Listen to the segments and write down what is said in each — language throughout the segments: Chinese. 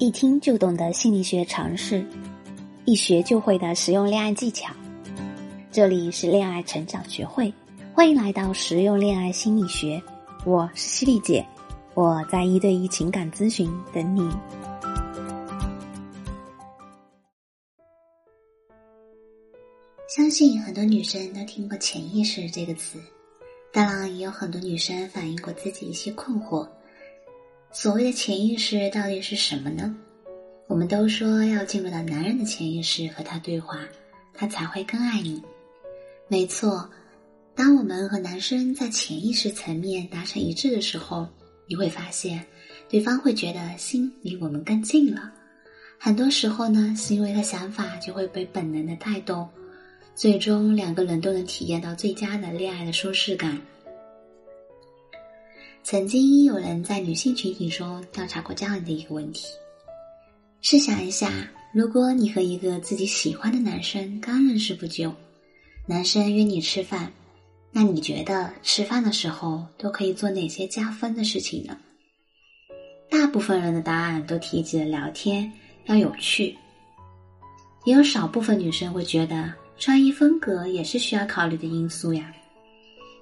一听就懂的心理学常识，一学就会的实用恋爱技巧。这里是恋爱成长学会，欢迎来到实用恋爱心理学。我是犀利姐，我在一对一情感咨询等你。相信很多女生都听过“潜意识”这个词，当然也有很多女生反映过自己一些困惑。所谓的潜意识到底是什么呢？我们都说要进入到男人的潜意识和他对话，他才会更爱你。没错，当我们和男生在潜意识层面达成一致的时候，你会发现对方会觉得心离我们更近了。很多时候呢，行为和想法就会被本能的带动，最终两个人都能体验到最佳的恋爱的舒适感。曾经有人在女性群体中调查过这样的一个问题：试想一下，如果你和一个自己喜欢的男生刚认识不久，男生约你吃饭，那你觉得吃饭的时候都可以做哪些加分的事情呢？大部分人的答案都提及了聊天要有趣，也有少部分女生会觉得穿衣风格也是需要考虑的因素呀。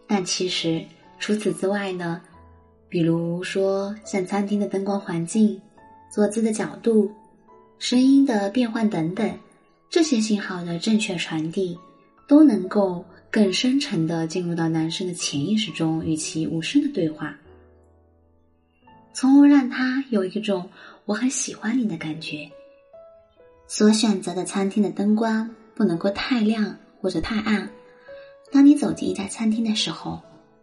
但其实除此之外呢？比如说，像餐厅的灯光环境、坐姿的角度、声音的变换等等，这些信号的正确传递，都能够更深沉的进入到男生的潜意识中，与其无声的对话，从而让他有一种我很喜欢你的感觉。所选择的餐厅的灯光不能够太亮或者太暗。当你走进一家餐厅的时候。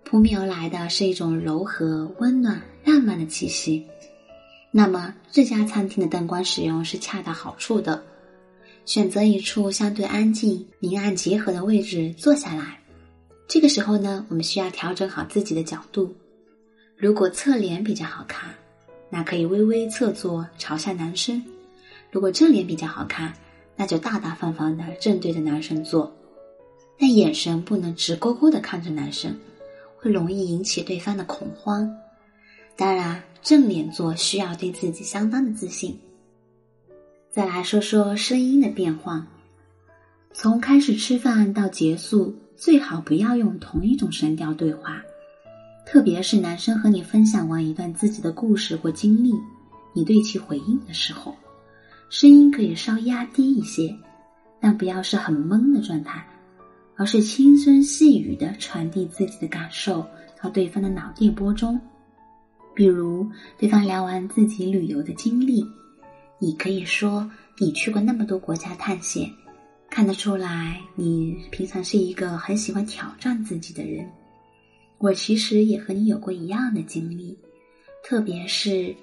扑面而来的是一种柔和、温暖、浪漫的气息。那么，这家餐厅的灯光使用是恰到好处的。选择一处相对安静、明暗结合的位置坐下来。这个时候呢，我们需要调整好自己的角度。如果侧脸比较好看，那可以微微侧坐朝向男生；如果正脸比较好看，那就大大方方的正对着男生坐。但眼神不能直勾勾的看着男生。会容易引起对方的恐慌。当然，正脸做需要对自己相当的自信。再来说说声音的变化，从开始吃饭到结束，最好不要用同一种声调对话。特别是男生和你分享完一段自己的故事或经历，你对其回应的时候，声音可以稍压低一些，但不要是很闷的状态。而是轻声细语的传递自己的感受到对方的脑电波中，比如对方聊完自己旅游的经历，你可以说你去过那么多国家探险，看得出来你平常是一个很喜欢挑战自己的人。我其实也和你有过一样的经历，特别是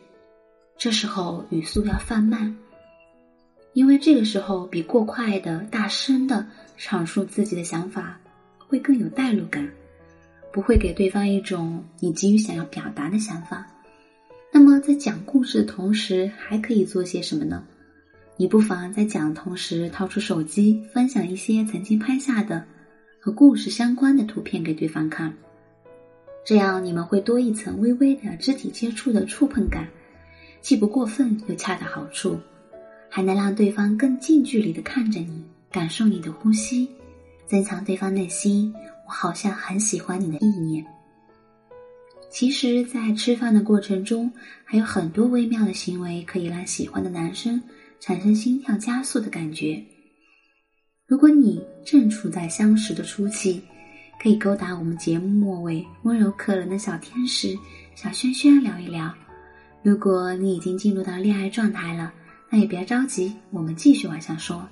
这时候语速要放慢。因为这个时候比过快的大声的阐述自己的想法会更有代入感，不会给对方一种你急于想要表达的想法。那么在讲故事的同时，还可以做些什么呢？你不妨在讲的同时掏出手机，分享一些曾经拍下的和故事相关的图片给对方看，这样你们会多一层微微的肢体接触的触碰感，既不过分又恰到好处。还能让对方更近距离的看着你，感受你的呼吸，增强对方内心“我好像很喜欢你”的意念。其实，在吃饭的过程中，还有很多微妙的行为可以让喜欢的男生产生心跳加速的感觉。如果你正处在相识的初期，可以勾搭我们节目末尾温柔可人的小天使小轩轩聊一聊。如果你已经进入到恋爱状态了，那也别着急，我们继续往下说。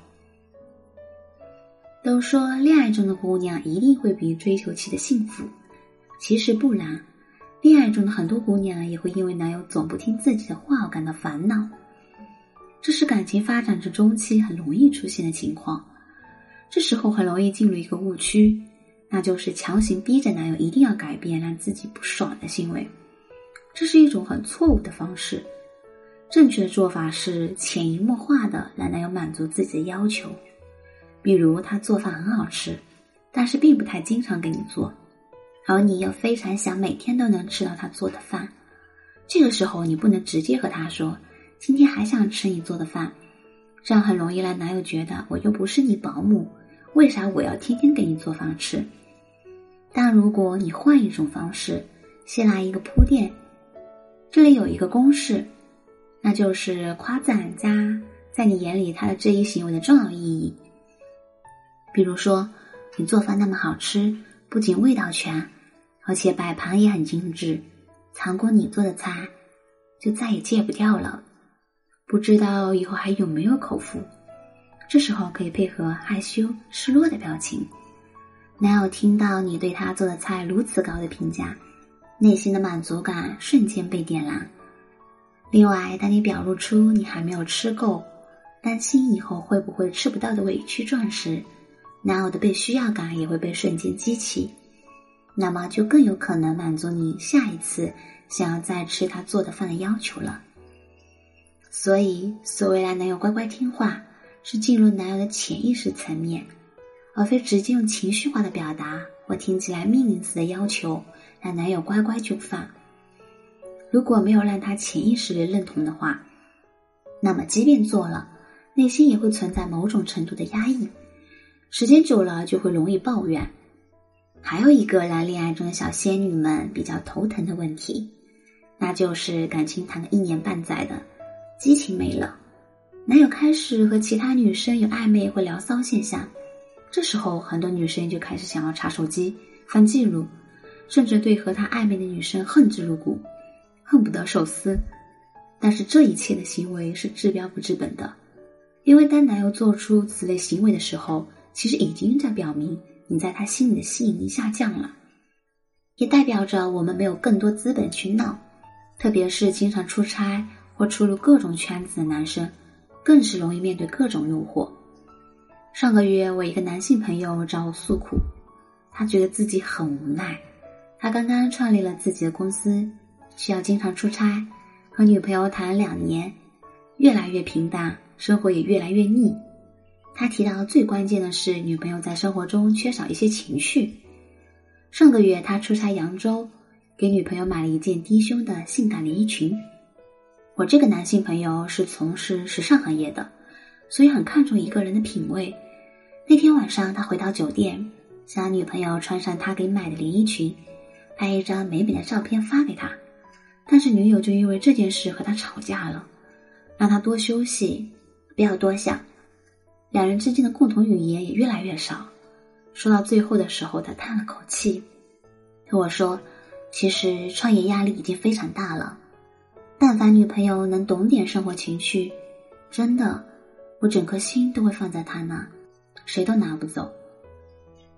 都说恋爱中的姑娘一定会比追求期的幸福，其实不然。恋爱中的很多姑娘也会因为男友总不听自己的话而感到烦恼，这是感情发展至中期很容易出现的情况。这时候很容易进入一个误区，那就是强行逼着男友一定要改变让自己不爽的行为，这是一种很错误的方式。正确的做法是潜移默化的让男友满足自己的要求，比如他做饭很好吃，但是并不太经常给你做，而你又非常想每天都能吃到他做的饭。这个时候你不能直接和他说：“今天还想吃你做的饭，这样很容易让男友觉得我又不是你保姆，为啥我要天天给你做饭吃？但如果你换一种方式，先来一个铺垫，这里有一个公式，那就是夸赞加在你眼里他的这一行为的重要意义。比如说，你做饭那么好吃，不仅味道全，而且摆盘也很精致。尝过你做的菜，就再也戒不掉了。不知道以后还有没有口福？这时候可以配合害羞、失落的表情。男友听到你对他做的菜如此高的评价，内心的满足感瞬间被点燃。另外，当你表露出你还没有吃够，担心以后会不会吃不到的委屈状时，男友的被需要感也会被瞬间激起。那么就更有可能满足你下一次想要再吃他做的饭的要求了。所以，所谓让男友乖乖听话，是进入男友的潜意识层面，而非直接用情绪化的表达或听起来命令似的要求让男友乖乖就范。如果没有让他潜意识里认同的话，那么即便做了，内心也会存在某种程度的压抑，时间久了就会容易抱怨。还有一个让恋爱中的小仙女们比较头疼的问题，那就是感情谈个一年半载的激情没了，男友开始和其他女生有暧昧或聊骚现象，这时候很多女生就开始想要查手机、翻记录，甚至对和他暧昧的女生恨之入骨，恨不得手撕。但是这一切的行为是治标不治本的，因为当男友做出此类行为的时候，其实已经在表明。你在他心里的吸引力下降了，也代表着我们没有更多资本去闹，特别是经常出差或出入各种圈子的男生，更是容易面对各种诱惑。上个月，我一个男性朋友找我诉苦，他觉得自己很无奈。他刚刚创立了自己的公司，需要经常出差，和女朋友谈了两年，越来越平淡，生活也越来越腻。他提到最关键的是，女朋友在生活中缺少一些情绪。上个月他出差扬州，给女朋友买了一件低胸的性感连衣裙。我这个男性朋友是从事时尚行业的，所以很看重一个人的品味。那天晚上，他回到酒店，想让女朋友穿上他给买的连衣裙，拍一张美美的照片发给他。但是女友就因为这件事和他吵架了，让他多休息，不要多想。两人之间的共同语言也越来越少。说到最后的时候，他叹了口气，和我说：“其实创业压力已经非常大了，但凡女朋友能懂点生活情趣，真的，我整颗心都会放在他那，谁都拿不走。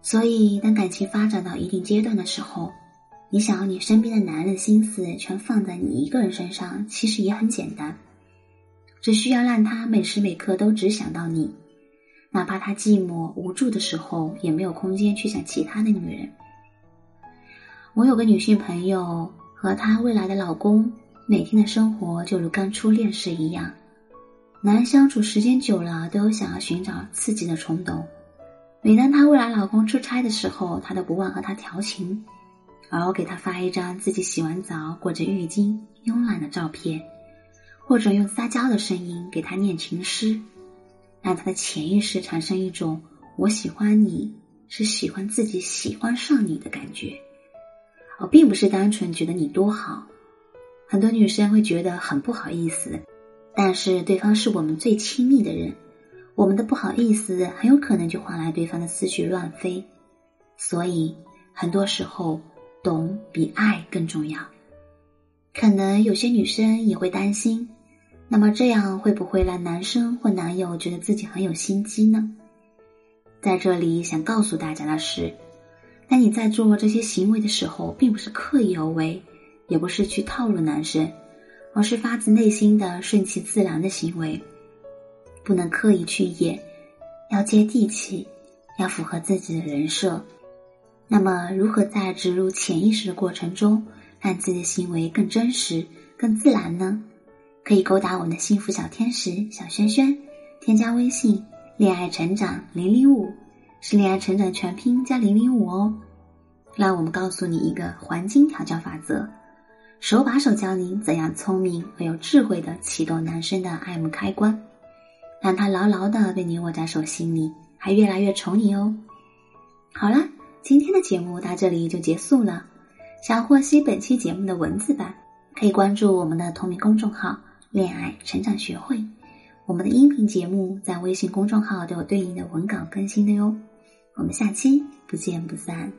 所以，当感情发展到一定阶段的时候，你想要你身边的男人心思全放在你一个人身上，其实也很简单，只需要让他每时每刻都只想到你。”哪怕他寂寞无助的时候，也没有空间去想其他的女人。我有个女性朋友，和她未来的老公每天的生活就如刚初恋时一样。男人相处时间久了，都有想要寻找刺激的冲动。每当她未来老公出差的时候，她都不忘和他调情，而我给他发一张自己洗完澡裹着浴巾慵懒的照片，或者用撒娇的声音给他念情诗。让他的潜意识产生一种“我喜欢你是喜欢自己喜欢上你的感觉”，而并不是单纯觉得你多好。很多女生会觉得很不好意思，但是对方是我们最亲密的人，我们的不好意思很有可能就换来对方的思绪乱飞。所以很多时候，懂比爱更重要。可能有些女生也会担心。那么这样会不会让男生或男友觉得自己很有心机呢？在这里想告诉大家的是，当你在做这些行为的时候，并不是刻意而为，也不是去套路男生，而是发自内心的顺其自然的行为，不能刻意去演，要接地气，要符合自己的人设。那么，如何在植入潜意识的过程中，让自己的行为更真实、更自然呢？可以勾搭我们的幸福小天使小轩轩，添加微信“恋爱成长零零五”，是恋爱成长全拼加零零五哦。让我们告诉你一个黄金调教法则：手把手教你怎样聪明而有智慧的启动男生的爱慕开关，让他牢牢的被你握在手心里，还越来越宠你哦。好了，今天的节目到这里就结束了。想获悉本期节目的文字版，可以关注我们的同名公众号“恋爱成长学会”。我们的音频节目在微信公众号都有对应的文稿更新的哟。我们下期不见不散。